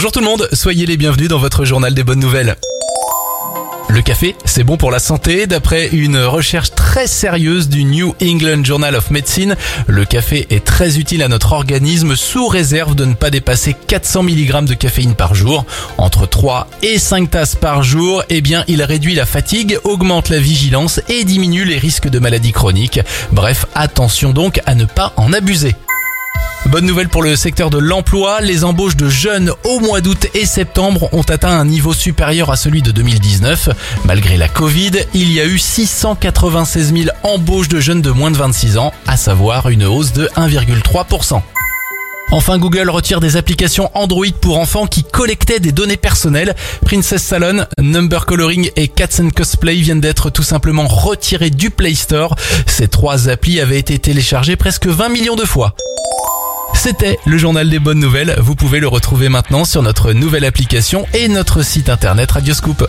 Bonjour tout le monde, soyez les bienvenus dans votre journal des bonnes nouvelles. Le café, c'est bon pour la santé. D'après une recherche très sérieuse du New England Journal of Medicine, le café est très utile à notre organisme sous réserve de ne pas dépasser 400 mg de caféine par jour. Entre 3 et 5 tasses par jour, eh bien, il réduit la fatigue, augmente la vigilance et diminue les risques de maladies chroniques. Bref, attention donc à ne pas en abuser. Bonne nouvelle pour le secteur de l'emploi, les embauches de jeunes au mois d'août et septembre ont atteint un niveau supérieur à celui de 2019. Malgré la Covid, il y a eu 696 000 embauches de jeunes de moins de 26 ans, à savoir une hausse de 1,3%. Enfin, Google retire des applications Android pour enfants qui collectaient des données personnelles. Princess Salon, Number Coloring et Cats and Cosplay viennent d'être tout simplement retirés du Play Store. Ces trois applis avaient été téléchargés presque 20 millions de fois. C'était le journal des bonnes nouvelles. Vous pouvez le retrouver maintenant sur notre nouvelle application et notre site internet Radioscoop.